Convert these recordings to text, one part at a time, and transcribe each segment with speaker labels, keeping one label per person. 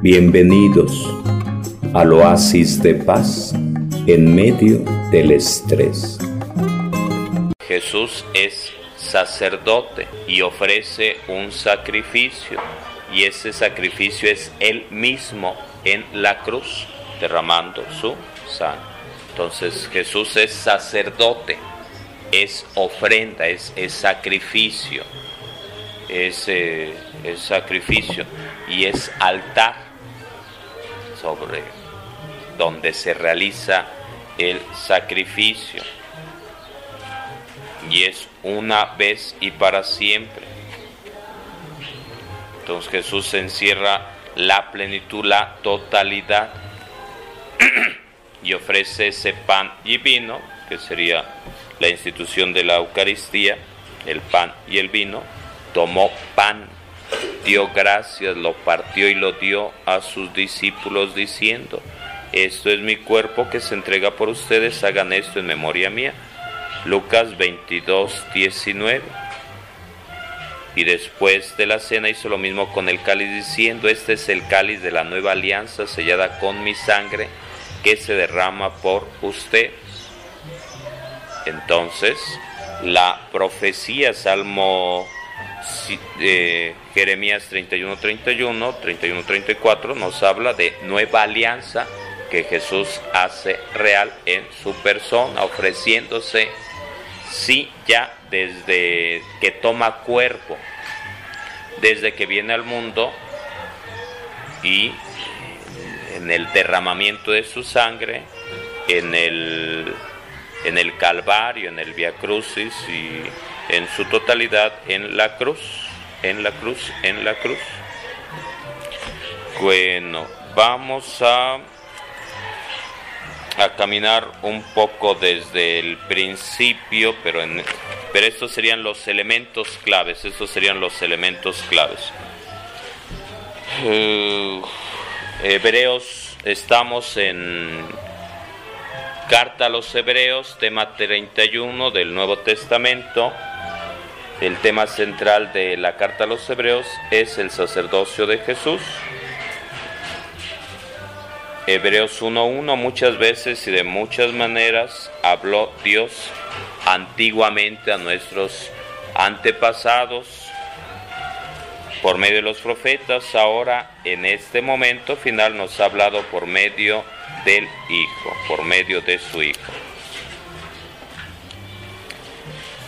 Speaker 1: Bienvenidos al oasis de paz en medio del estrés.
Speaker 2: Jesús es sacerdote y ofrece un sacrificio y ese sacrificio es él mismo en la cruz derramando su sangre. Entonces Jesús es sacerdote, es ofrenda, es, sacrificio, es, eh, es sacrificio y es altar sobre donde se realiza el sacrificio. Y es una vez y para siempre. Entonces Jesús encierra la plenitud, la totalidad y ofrece ese pan y vino, que sería la institución de la Eucaristía, el pan y el vino, tomó pan dio gracias, lo partió y lo dio a sus discípulos diciendo, esto es mi cuerpo que se entrega por ustedes, hagan esto en memoria mía. Lucas 22, 19. Y después de la cena hizo lo mismo con el cáliz diciendo, este es el cáliz de la nueva alianza sellada con mi sangre que se derrama por usted. Entonces, la profecía, Salmo eh, Jeremías 31, 31, 31, 34 nos habla de nueva alianza que Jesús hace real en su persona, ofreciéndose, sí, ya desde que toma cuerpo, desde que viene al mundo y en el derramamiento de su sangre, en el, en el Calvario, en el Via Crucis y en su totalidad en la cruz, en la cruz, en la cruz. Bueno, vamos a, a caminar un poco desde el principio, pero, en, pero estos serían los elementos claves, estos serían los elementos claves. Eh, hebreos, estamos en Carta a los Hebreos, tema 31 del Nuevo Testamento. El tema central de la carta a los hebreos es el sacerdocio de Jesús. Hebreos 1.1 muchas veces y de muchas maneras habló Dios antiguamente a nuestros antepasados por medio de los profetas, ahora en este momento final nos ha hablado por medio del Hijo, por medio de su Hijo.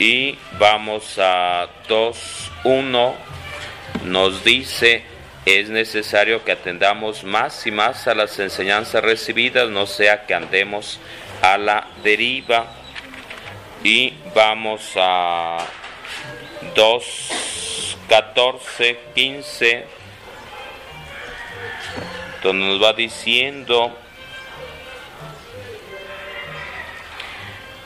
Speaker 2: Y vamos a 2.1. Nos dice, es necesario que atendamos más y más a las enseñanzas recibidas, no sea que andemos a la deriva. Y vamos a 2, 14, 15, donde nos va diciendo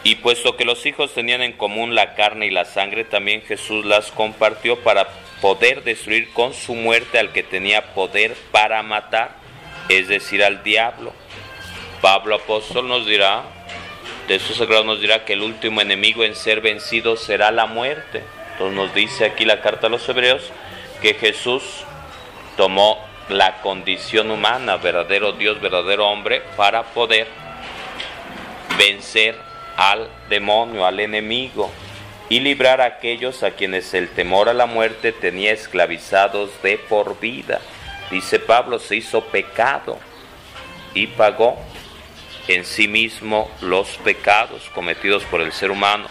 Speaker 2: Y puesto que los hijos tenían en común la carne y la sangre, también Jesús las compartió para poder destruir con su muerte al que tenía poder para matar, es decir, al diablo. Pablo apóstol nos dirá, de estos sagrados nos dirá que el último enemigo en ser vencido será la muerte. Entonces nos dice aquí la carta a los hebreos que Jesús tomó la condición humana, verdadero Dios, verdadero hombre, para poder vencer al demonio, al enemigo, y librar a aquellos a quienes el temor a la muerte tenía esclavizados de por vida. Dice Pablo, se hizo pecado y pagó en sí mismo los pecados cometidos por el ser humano.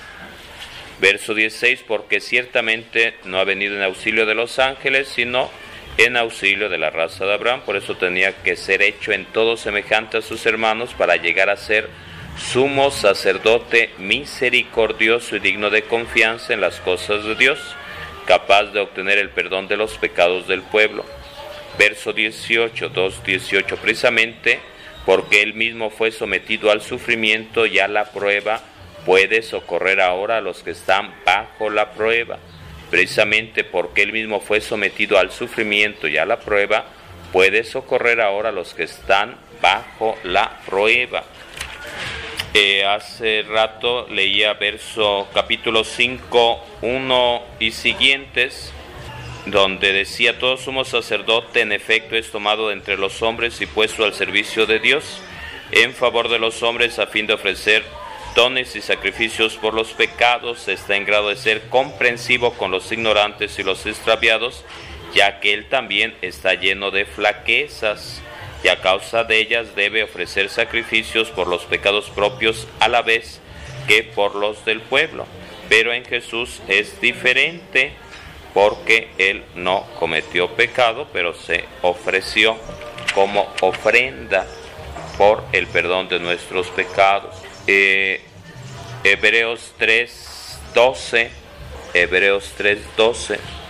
Speaker 2: Verso 16, porque ciertamente no ha venido en auxilio de los ángeles, sino en auxilio de la raza de Abraham, por eso tenía que ser hecho en todo semejante a sus hermanos para llegar a ser sumo sacerdote misericordioso y digno de confianza en las cosas de Dios, capaz de obtener el perdón de los pecados del pueblo. Verso 18, 2, 18, precisamente porque él mismo fue sometido al sufrimiento y a la prueba, puede socorrer ahora a los que están bajo la prueba. Precisamente porque él mismo fue sometido al sufrimiento y a la prueba, puede socorrer ahora a los que están bajo la prueba. Hace rato leía verso capítulo 5, 1 y siguientes, donde decía, todo sumo sacerdote en efecto es tomado entre los hombres y puesto al servicio de Dios, en favor de los hombres a fin de ofrecer dones y sacrificios por los pecados, está en grado de ser comprensivo con los ignorantes y los extraviados, ya que él también está lleno de flaquezas, y a causa de ellas debe ofrecer sacrificios por los pecados propios a la vez que por los del pueblo. Pero en Jesús es diferente porque él no cometió pecado, pero se ofreció como ofrenda por el perdón de nuestros pecados. Eh, Hebreos 3:12, Hebreos 3:12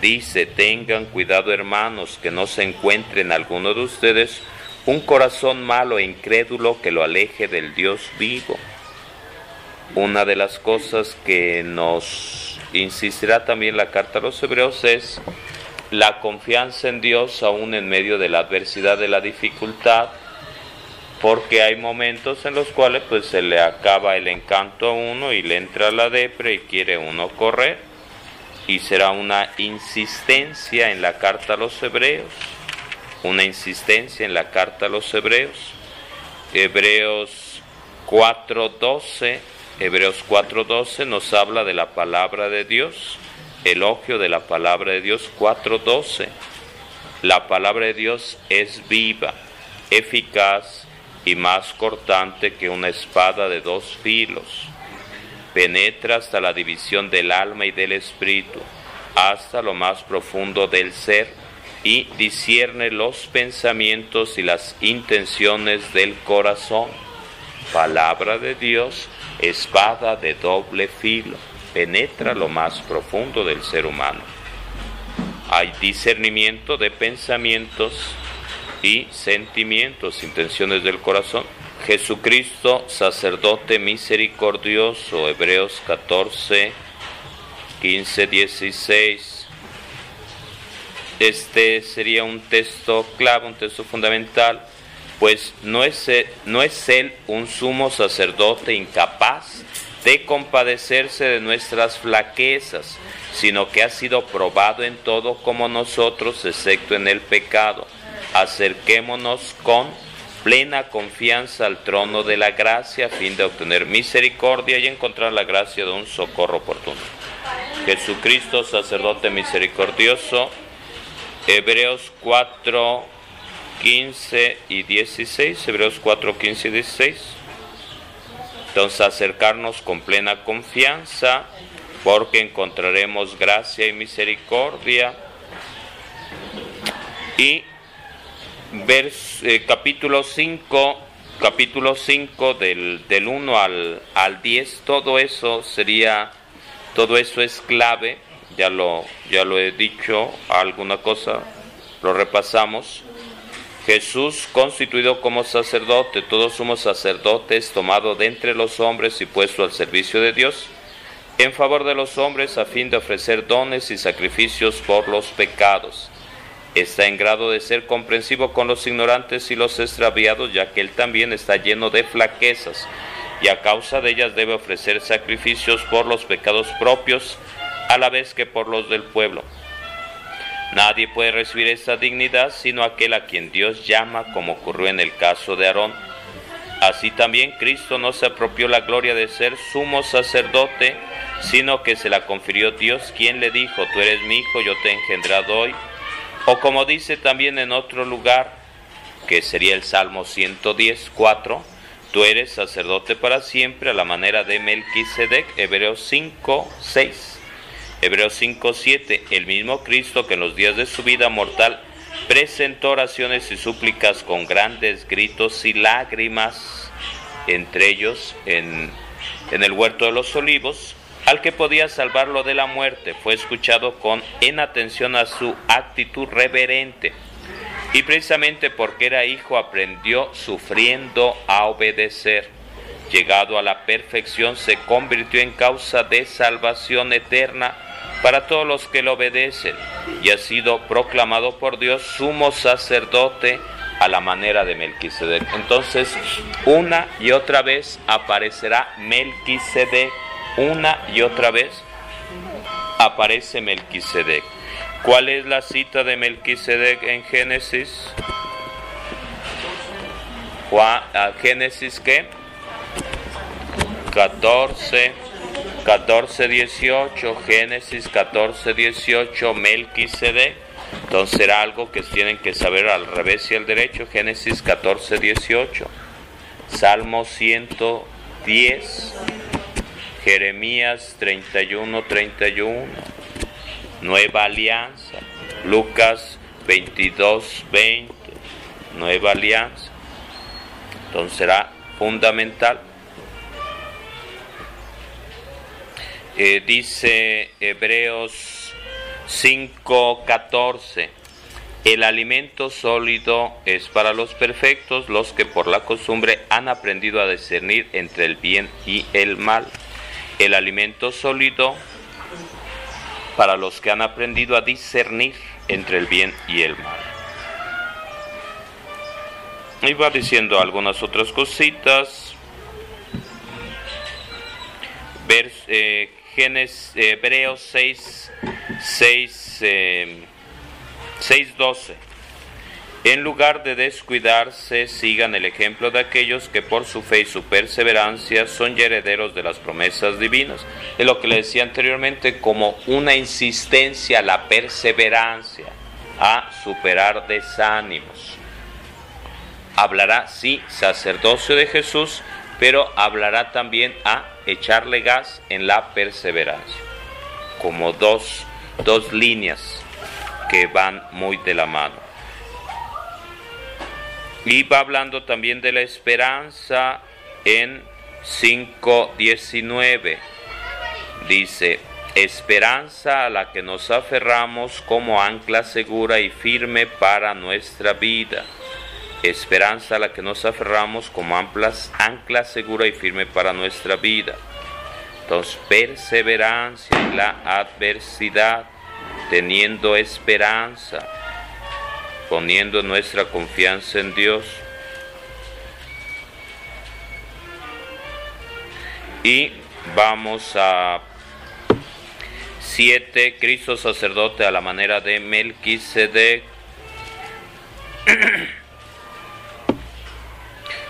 Speaker 2: dice, tengan cuidado hermanos que no se encuentre en alguno de ustedes un corazón malo e incrédulo que lo aleje del Dios vivo. Una de las cosas que nos insistirá también la carta a los hebreos es la confianza en Dios aún en medio de la adversidad, de la dificultad, porque hay momentos en los cuales pues se le acaba el encanto a uno y le entra la depre y quiere uno correr y será una insistencia en la carta a los hebreos, una insistencia en la carta a los hebreos. Hebreos 4:12, Hebreos 4:12 nos habla de la palabra de Dios, elogio de la palabra de Dios 4:12. La palabra de Dios es viva, eficaz, y más cortante que una espada de dos filos. Penetra hasta la división del alma y del espíritu, hasta lo más profundo del ser, y discierne los pensamientos y las intenciones del corazón. Palabra de Dios, espada de doble filo, penetra lo más profundo del ser humano. Hay discernimiento de pensamientos, y sentimientos, intenciones del corazón. Jesucristo, sacerdote misericordioso, Hebreos 14, 15, 16. Este sería un texto clave, un texto fundamental, pues no es, no es Él un sumo sacerdote incapaz de compadecerse de nuestras flaquezas, sino que ha sido probado en todo como nosotros, excepto en el pecado acerquémonos con plena confianza al trono de la gracia a fin de obtener misericordia y encontrar la gracia de un socorro oportuno. Jesucristo, sacerdote misericordioso, Hebreos 4, 15 y 16, Hebreos 4, 15 y 16. Entonces acercarnos con plena confianza porque encontraremos gracia y misericordia y vers, eh, capítulo 5, capítulo 5 del, del 1 al, al 10, todo eso sería, todo eso es clave, ya lo, ya lo he dicho, alguna cosa, lo repasamos. Jesús constituido como sacerdote, todos somos sacerdotes, tomado de entre los hombres y puesto al servicio de Dios, en favor de los hombres a fin de ofrecer dones y sacrificios por los pecados está en grado de ser comprensivo con los ignorantes y los extraviados, ya que él también está lleno de flaquezas, y a causa de ellas debe ofrecer sacrificios por los pecados propios, a la vez que por los del pueblo. Nadie puede recibir esta dignidad sino aquel a quien Dios llama, como ocurrió en el caso de Aarón. Así también Cristo no se apropió la gloria de ser sumo sacerdote, sino que se la confirió Dios, quien le dijo, tú eres mi hijo, yo te he engendrado hoy o como dice también en otro lugar, que sería el Salmo 110, 4, tú eres sacerdote para siempre a la manera de Melquisedec, Hebreos 5, 6. Hebreos 5, 7, el mismo Cristo que en los días de su vida mortal presentó oraciones y súplicas con grandes gritos y lágrimas, entre ellos en, en el huerto de los olivos, al que podía salvarlo de la muerte, fue escuchado con en atención a su actitud reverente. Y precisamente porque era hijo aprendió sufriendo a obedecer. Llegado a la perfección se convirtió en causa de salvación eterna para todos los que le obedecen y ha sido proclamado por Dios sumo sacerdote a la manera de Melquisedec. Entonces, una y otra vez aparecerá Melquisedec una y otra vez aparece Melquisedec. ¿Cuál es la cita de Melquisedec en Génesis? Ah, Génesis qué? 14, 14, 18, Génesis 14, 18, Melquisedec. Entonces será algo que tienen que saber al revés y al derecho, Génesis 14, 18, Salmo 110, Jeremías 31, 31, Nueva Alianza, Lucas 22, 20, Nueva Alianza. Entonces será fundamental. Eh, dice Hebreos 5:14, el alimento sólido es para los perfectos, los que por la costumbre han aprendido a discernir entre el bien y el mal. El alimento sólido para los que han aprendido a discernir entre el bien y el mal. Y va diciendo algunas otras cositas. Vers, eh, Genes, eh, Hebreos 6, 6, eh, 6, 12. En lugar de descuidarse, sigan el ejemplo de aquellos que por su fe y su perseverancia son herederos de las promesas divinas. Es lo que le decía anteriormente como una insistencia a la perseverancia, a superar desánimos hablará, sí, sacerdocio de Jesús, pero hablará también a echarle gas en la perseverancia, como dos, dos líneas que van muy de la mano. Y va hablando también de la esperanza en 5.19. Dice, esperanza a la que nos aferramos como ancla segura y firme para nuestra vida esperanza a la que nos aferramos como amplas, ancla segura y firme para nuestra vida. Entonces, perseverancia en la adversidad, teniendo esperanza, poniendo nuestra confianza en Dios. Y vamos a 7, Cristo sacerdote a la manera de Melquisedec.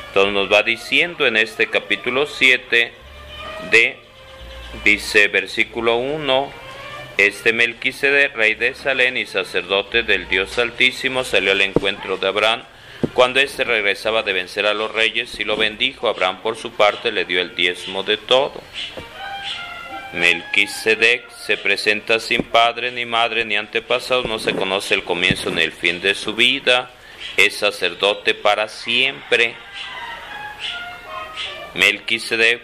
Speaker 2: Entonces nos va diciendo en este capítulo 7 de, dice versículo 1, este Melquisede, rey de Salén y sacerdote del Dios Altísimo, salió al encuentro de Abraham cuando éste regresaba de vencer a los reyes y lo bendijo. Abraham por su parte le dio el diezmo de todo. Melquisedec se presenta sin padre ni madre ni antepasados, no se conoce el comienzo ni el fin de su vida, es sacerdote para siempre Melquisedec,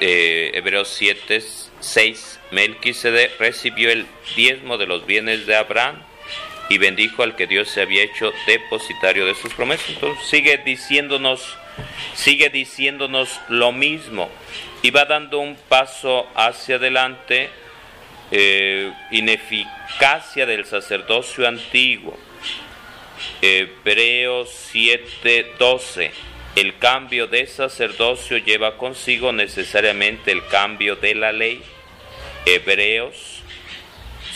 Speaker 2: eh, Hebreos 7, 6, Melquisedec recibió el diezmo de los bienes de Abraham y bendijo al que Dios se había hecho depositario de sus promesas. Entonces sigue diciéndonos, sigue diciéndonos lo mismo y va dando un paso hacia adelante, eh, ineficacia del sacerdocio antiguo. Hebreos 7, 12 el cambio de sacerdocio lleva consigo necesariamente el cambio de la ley. Hebreos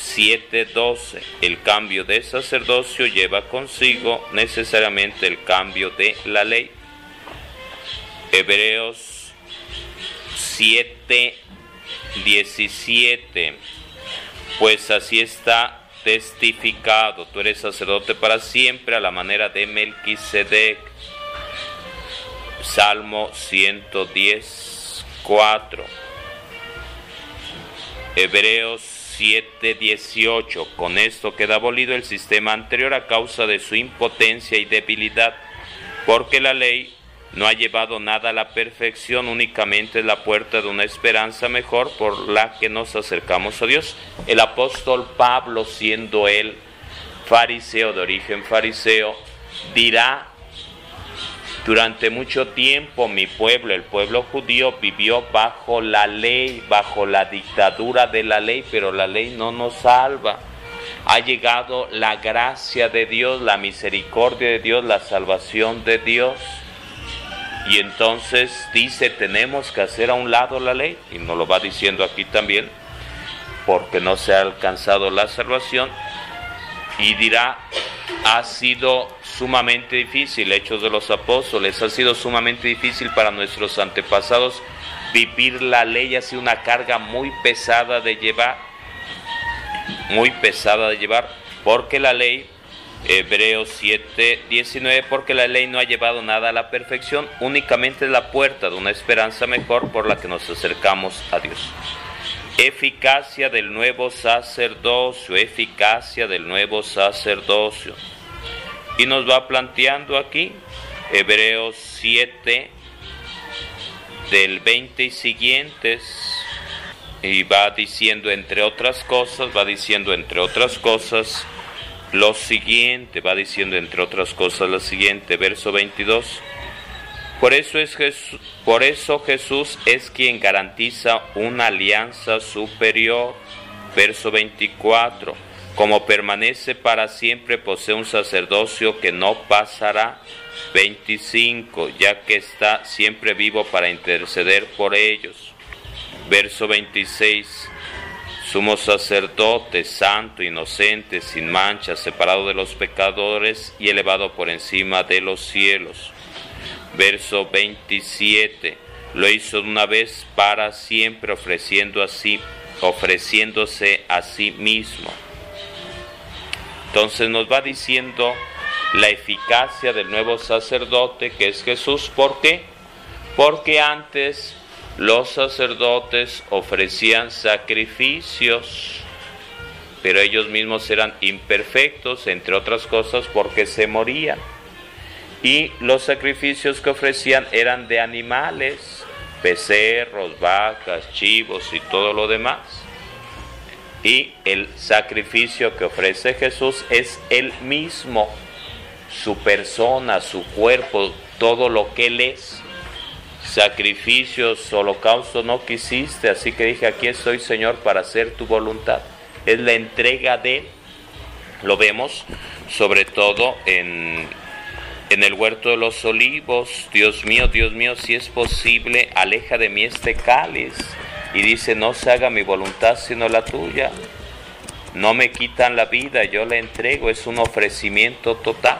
Speaker 2: 7:12. El cambio de sacerdocio lleva consigo necesariamente el cambio de la ley. Hebreos 7:17. Pues así está testificado, tú eres sacerdote para siempre a la manera de Melquisedec Salmo 110, 4. Hebreos 7, 18. Con esto queda abolido el sistema anterior a causa de su impotencia y debilidad, porque la ley no ha llevado nada a la perfección, únicamente es la puerta de una esperanza mejor por la que nos acercamos a Dios. El apóstol Pablo, siendo él fariseo de origen fariseo, dirá durante mucho tiempo mi pueblo, el pueblo judío, vivió bajo la ley, bajo la dictadura de la ley, pero la ley no nos salva. Ha llegado la gracia de Dios, la misericordia de Dios, la salvación de Dios. Y entonces dice, tenemos que hacer a un lado la ley, y nos lo va diciendo aquí también, porque no se ha alcanzado la salvación. y dirá, ha sido sumamente difícil, Hechos de los Apóstoles, ha sido sumamente difícil para nuestros antepasados vivir la ley, ha sido una carga muy pesada de llevar, muy pesada de llevar, porque la ley, Hebreos 7, 19, porque la ley no ha llevado nada a la perfección, únicamente es la puerta de una esperanza mejor por la que nos acercamos a Dios eficacia del nuevo sacerdocio, eficacia del nuevo sacerdocio. Y nos va planteando aquí Hebreos 7 del 20 y siguientes y va diciendo entre otras cosas, va diciendo entre otras cosas lo siguiente, va diciendo entre otras cosas lo siguiente, verso 22. Por eso, es Jesús, por eso Jesús es quien garantiza una alianza superior. Verso 24. Como permanece para siempre, posee un sacerdocio que no pasará. 25. Ya que está siempre vivo para interceder por ellos. Verso 26. Sumo sacerdote, santo, inocente, sin mancha, separado de los pecadores y elevado por encima de los cielos verso 27. Lo hizo una vez para siempre, ofreciendo así, ofreciéndose a sí mismo. Entonces nos va diciendo la eficacia del nuevo sacerdote que es Jesús. ¿Por qué? Porque antes los sacerdotes ofrecían sacrificios, pero ellos mismos eran imperfectos, entre otras cosas, porque se morían y los sacrificios que ofrecían eran de animales, becerros, vacas, chivos y todo lo demás. Y el sacrificio que ofrece Jesús es el mismo, su persona, su cuerpo, todo lo que Él es. Sacrificios, holocausto no quisiste, así que dije, aquí estoy Señor para hacer tu voluntad. Es la entrega de, lo vemos sobre todo en en el huerto de los olivos, Dios mío, Dios mío, si es posible, aleja de mí este cáliz. Y dice, no se haga mi voluntad sino la tuya. No me quitan la vida, yo la entrego, es un ofrecimiento total.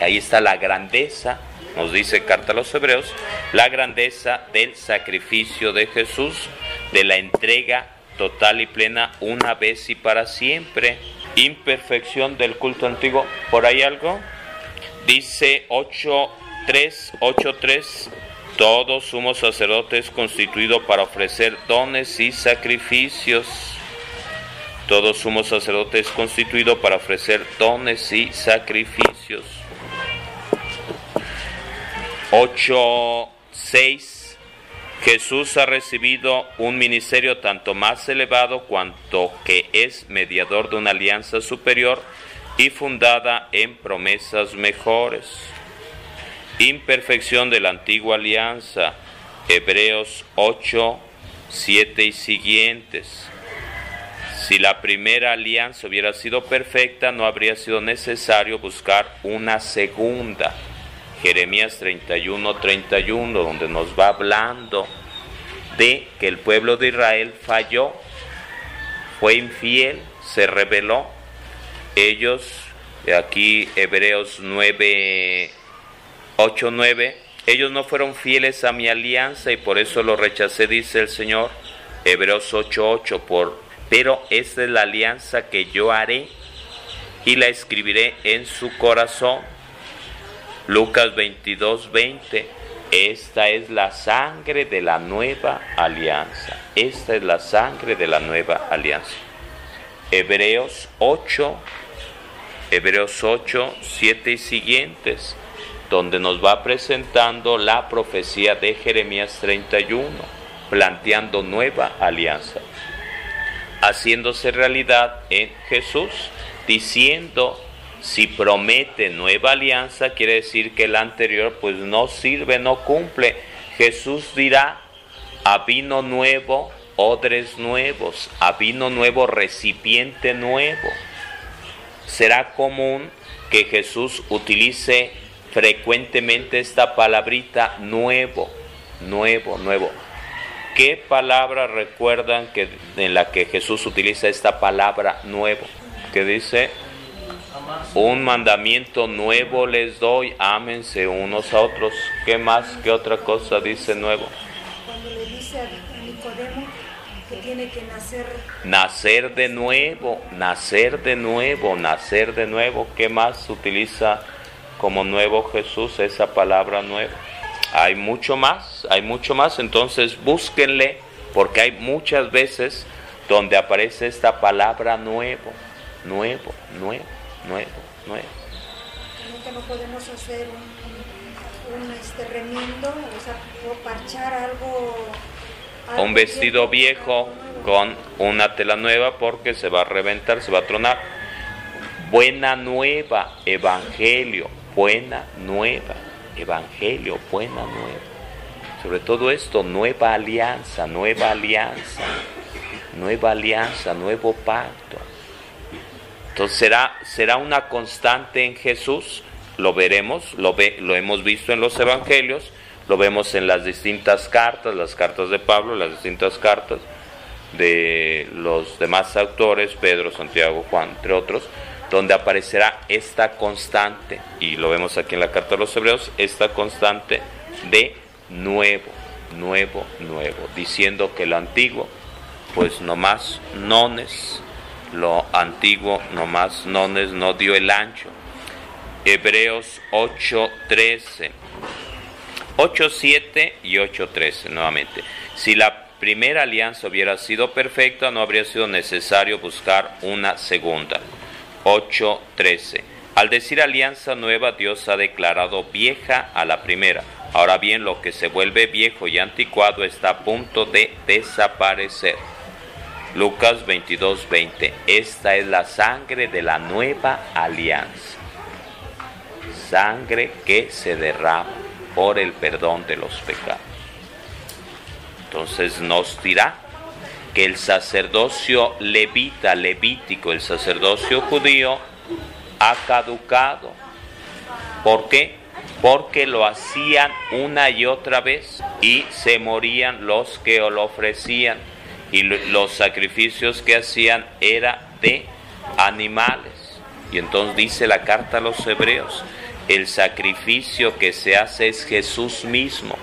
Speaker 2: Ahí está la grandeza, nos dice Carta a los Hebreos, la grandeza del sacrificio de Jesús, de la entrega total y plena una vez y para siempre. Imperfección del culto antiguo, ¿por ahí algo? Dice 8.3, 8.3, todo sumo sacerdote es constituido para ofrecer dones y sacrificios. Todo sumo sacerdote es constituido para ofrecer dones y sacrificios. 8.6 Jesús ha recibido un ministerio tanto más elevado cuanto que es mediador de una alianza superior y fundada en promesas mejores. Imperfección de la antigua alianza, Hebreos 8, 7 y siguientes. Si la primera alianza hubiera sido perfecta, no habría sido necesario buscar una segunda. Jeremías 31, 31, donde nos va hablando de que el pueblo de Israel falló, fue infiel, se rebeló ellos, aquí Hebreos 9, 8, 9, ellos no fueron fieles a mi alianza y por eso lo rechacé, dice el Señor. Hebreos 8, 8, por, pero esta es la alianza que yo haré y la escribiré en su corazón. Lucas 22, 20. Esta es la sangre de la nueva alianza. Esta es la sangre de la nueva alianza. Hebreos 8, Hebreos 8, 7 y siguientes, donde nos va presentando la profecía de Jeremías 31, planteando nueva alianza, haciéndose realidad en Jesús, diciendo, si promete nueva alianza, quiere decir que la anterior pues no sirve, no cumple. Jesús dirá, a vino nuevo, odres nuevos, a vino nuevo, recipiente nuevo será común que Jesús utilice frecuentemente esta palabrita nuevo, nuevo, nuevo. ¿Qué palabra recuerdan que en la que Jesús utiliza esta palabra nuevo? Que dice Un mandamiento nuevo les doy, ámense unos a otros. ¿Qué más? ¿Qué otra cosa dice nuevo?
Speaker 3: Cuando le dice a tiene que nacer.
Speaker 2: Nacer de nuevo, nacer de nuevo, nacer de nuevo. ¿Qué más utiliza como nuevo Jesús esa palabra nueva? Hay mucho más, hay mucho más. Entonces búsquenle, porque hay muchas veces donde aparece esta palabra nuevo, nuevo, nuevo, nuevo, nuevo.
Speaker 3: Nunca no podemos hacer un, un este, remiendo, o sea, parchar algo.
Speaker 2: Un vestido viejo con una tela nueva porque se va a reventar, se va a tronar. Buena nueva, evangelio, buena nueva, evangelio, buena nueva. Sobre todo esto, nueva alianza, nueva alianza nueva alianza, nuevo pacto. Entonces será, será una constante en Jesús, lo veremos, lo, ve, lo hemos visto en los evangelios, lo vemos en las distintas cartas, las cartas de Pablo, las distintas cartas de los demás autores, Pedro, Santiago, Juan, entre otros, donde aparecerá esta constante, y lo vemos aquí en la carta de los Hebreos, esta constante de nuevo, nuevo, nuevo, diciendo que lo antiguo pues nomás nones, lo antiguo nomás nones no dio el ancho. Hebreos 8:13, 8:7 y 8:13 nuevamente. Si la primera alianza hubiera sido perfecta, no habría sido necesario buscar una segunda. 8:13. Al decir alianza nueva, Dios ha declarado vieja a la primera. Ahora bien, lo que se vuelve viejo y anticuado está a punto de desaparecer. Lucas 22, 20. Esta es la sangre de la nueva alianza. Sangre que se derrama por el perdón de los pecados. Entonces nos dirá que el sacerdocio levita, levítico, el sacerdocio judío, ha caducado. ¿Por qué? Porque lo hacían una y otra vez y se morían los que lo ofrecían y los sacrificios que hacían era de animales. Y entonces dice la carta a los hebreos, el sacrificio que se hace es Jesús mismo.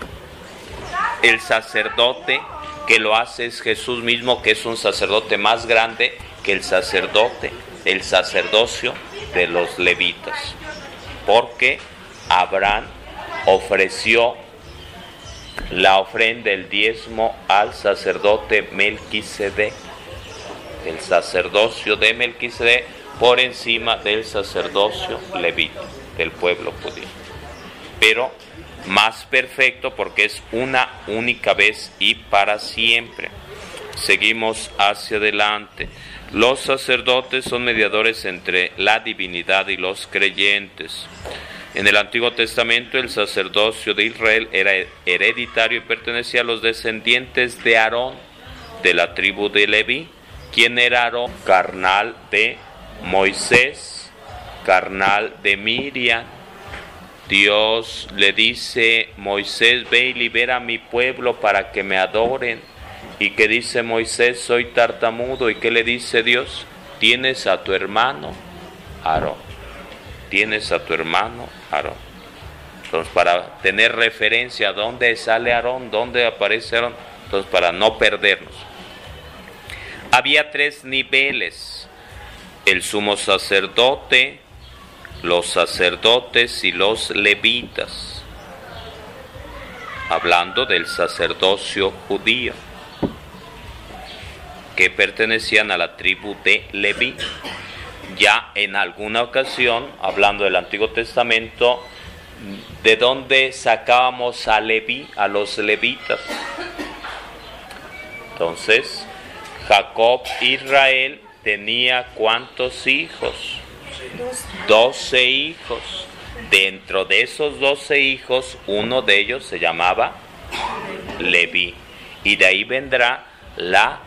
Speaker 2: El sacerdote que lo hace es Jesús mismo, que es un sacerdote más grande que el sacerdote, el sacerdocio de los levitas. Porque Abraham ofreció la ofrenda, el diezmo al sacerdote Melquisedec, el sacerdocio de Melquisedec por encima del sacerdocio levita del pueblo judío. Pero más perfecto porque es una única vez y para siempre. Seguimos hacia adelante. Los sacerdotes son mediadores entre la divinidad y los creyentes. En el Antiguo Testamento el sacerdocio de Israel era hereditario y pertenecía a los descendientes de Aarón, de la tribu de Leví. ¿Quién era Aarón? Carnal de Moisés, carnal de Miriam. Dios le dice, Moisés, ve y libera a mi pueblo para que me adoren. ¿Y que dice Moisés? Soy tartamudo. ¿Y qué le dice Dios? Tienes a tu hermano Aarón tienes a tu hermano Aarón. Entonces, para tener referencia a dónde sale Aarón, dónde aparece Aarón, entonces para no perdernos. Había tres niveles, el sumo sacerdote, los sacerdotes y los levitas, hablando del sacerdocio judío, que pertenecían a la tribu de Leví ya en alguna ocasión, hablando del Antiguo Testamento, de dónde sacábamos a Leví, a los levitas. Entonces, Jacob Israel tenía cuántos hijos? Doce hijos. Dentro de esos doce hijos, uno de ellos se llamaba Leví. Y de ahí vendrá la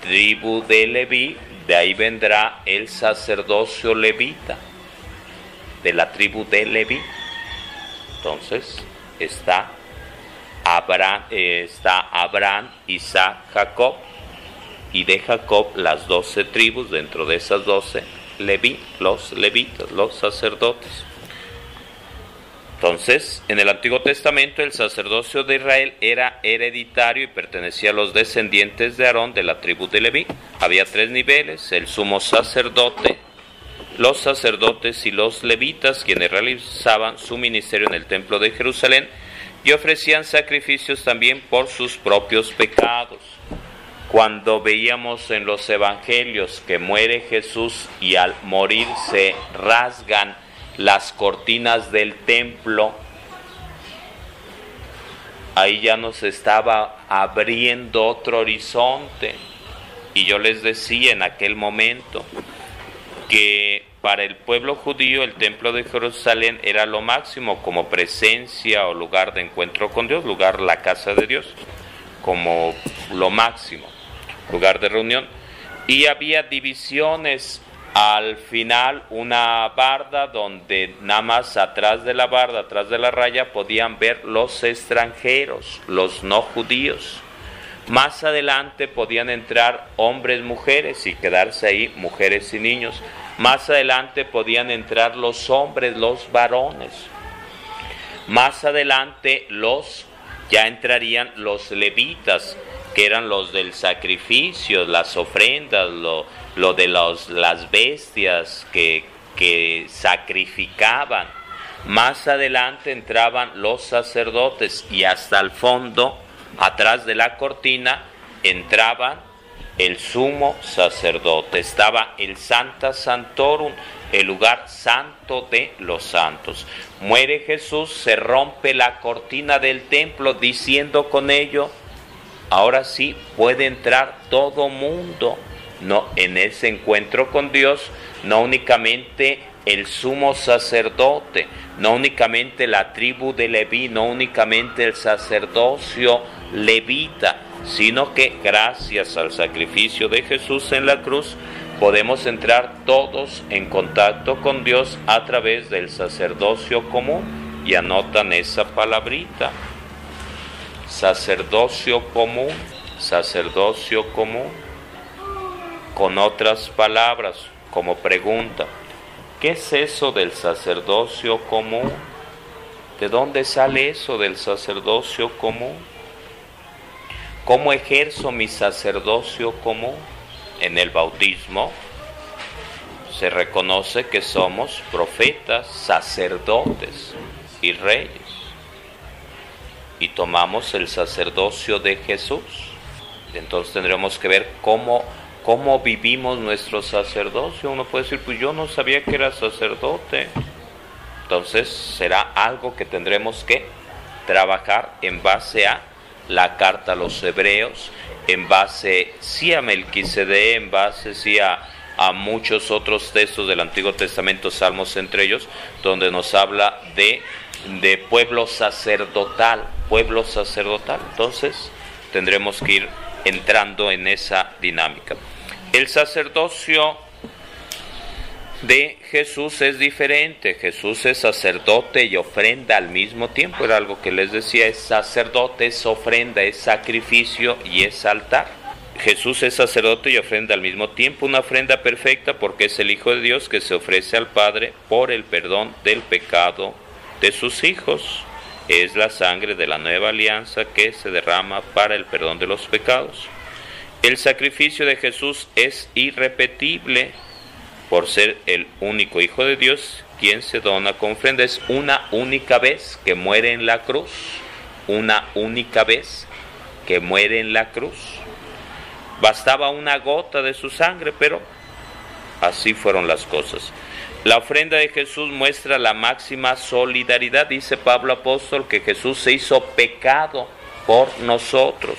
Speaker 2: tribu de Leví, de ahí vendrá el sacerdocio levita, de la tribu de Leví. Entonces está Abraham, eh, está Abraham, Isaac, Jacob, y de Jacob las doce tribus, dentro de esas doce, Leví, los levitas, los sacerdotes. Entonces, en el Antiguo Testamento el sacerdocio de Israel era hereditario y pertenecía a los descendientes de Aarón de la tribu de Leví. Había tres niveles, el sumo sacerdote, los sacerdotes y los levitas, quienes realizaban su ministerio en el templo de Jerusalén y ofrecían sacrificios también por sus propios pecados. Cuando veíamos en los evangelios que muere Jesús y al morir se rasgan las cortinas del templo, ahí ya nos estaba abriendo otro horizonte. Y yo les decía en aquel momento que para el pueblo judío el templo de Jerusalén era lo máximo como presencia o lugar de encuentro con Dios, lugar la casa de Dios, como lo máximo, lugar de reunión. Y había divisiones al final una barda donde nada más atrás de la barda, atrás de la raya, podían ver los extranjeros, los no judíos. Más adelante podían entrar hombres, mujeres y quedarse ahí mujeres y niños. Más adelante podían entrar los hombres, los varones. Más adelante los ya entrarían los levitas, que eran los del sacrificio, las ofrendas, lo, lo de los, las bestias que, que sacrificaban. Más adelante entraban los sacerdotes y hasta el fondo, atrás de la cortina, entraban el sumo sacerdote. Estaba el Santa Santorum, el lugar santo de los santos. Muere Jesús, se rompe la cortina del templo diciendo con ello, ahora sí puede entrar todo mundo no, en ese encuentro con Dios, no únicamente el sumo sacerdote, no únicamente la tribu de Leví, no únicamente el sacerdocio levita, sino que gracias al sacrificio de Jesús en la cruz, podemos entrar todos en contacto con Dios a través del sacerdocio común. Y anotan esa palabrita, sacerdocio común, sacerdocio común con otras palabras, como pregunta, ¿qué es eso del sacerdocio común? ¿De dónde sale eso del sacerdocio común? ¿Cómo ejerzo mi sacerdocio común? En el bautismo se reconoce que somos profetas, sacerdotes y reyes. Y tomamos el sacerdocio de Jesús. Entonces tendremos que ver cómo cómo vivimos nuestro sacerdocio. Uno puede decir, pues yo no sabía que era sacerdote. Entonces será algo que tendremos que trabajar en base a la carta a los hebreos, en base sí a Melquisede, en base sí a, a muchos otros textos del Antiguo Testamento, salmos entre ellos, donde nos habla de, de pueblo sacerdotal, pueblo sacerdotal. Entonces tendremos que ir entrando en esa dinámica. El sacerdocio de Jesús es diferente. Jesús es sacerdote y ofrenda al mismo tiempo. Era algo que les decía, es sacerdote, es ofrenda, es sacrificio y es altar. Jesús es sacerdote y ofrenda al mismo tiempo, una ofrenda perfecta porque es el Hijo de Dios que se ofrece al Padre por el perdón del pecado de sus hijos. Es la sangre de la nueva alianza que se derrama para el perdón de los pecados. El sacrificio de Jesús es irrepetible por ser el único Hijo de Dios quien se dona con ofrenda. Es una única vez que muere en la cruz. Una única vez que muere en la cruz. Bastaba una gota de su sangre, pero así fueron las cosas. La ofrenda de Jesús muestra la máxima solidaridad. Dice Pablo Apóstol que Jesús se hizo pecado por nosotros.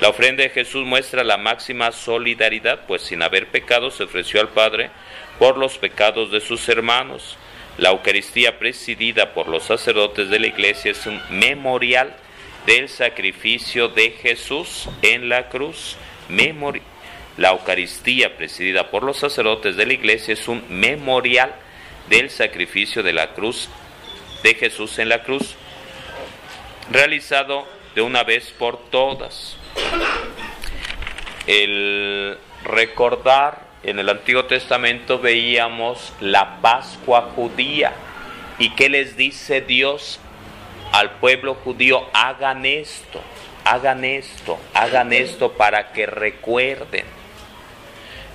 Speaker 2: La ofrenda de Jesús muestra la máxima solidaridad, pues sin haber pecado se ofreció al Padre por los pecados de sus hermanos. La Eucaristía presidida por los sacerdotes de la Iglesia es un memorial del sacrificio de Jesús en la cruz. La Eucaristía presidida por los sacerdotes de la Iglesia es un memorial del sacrificio de la cruz de Jesús en la cruz, realizado de una vez por todas. El recordar en el Antiguo Testamento veíamos la Pascua judía. ¿Y qué les dice Dios al pueblo judío? Hagan esto, hagan esto, hagan esto para que recuerden.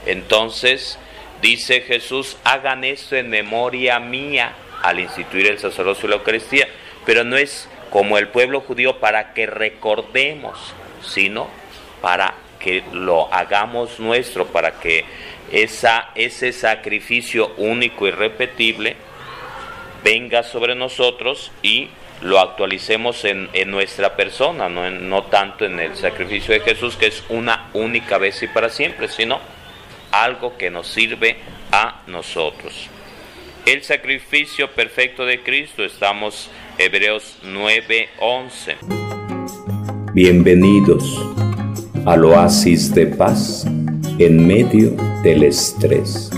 Speaker 2: Entonces dice Jesús, hagan esto en memoria mía al instituir el sacerdocio y la Eucaristía, pero no es como el pueblo judío para que recordemos, sino para que lo hagamos nuestro, para que esa, ese sacrificio único y repetible venga sobre nosotros y lo actualicemos en, nuestra persona, no, no tanto en el sacrificio de Jesús, que es una única vez y para siempre, sino algo que nos sirve a nosotros. El sacrificio perfecto de Cristo, estamos Hebreos 9:11.
Speaker 1: Bienvenidos al oasis de paz en medio del estrés.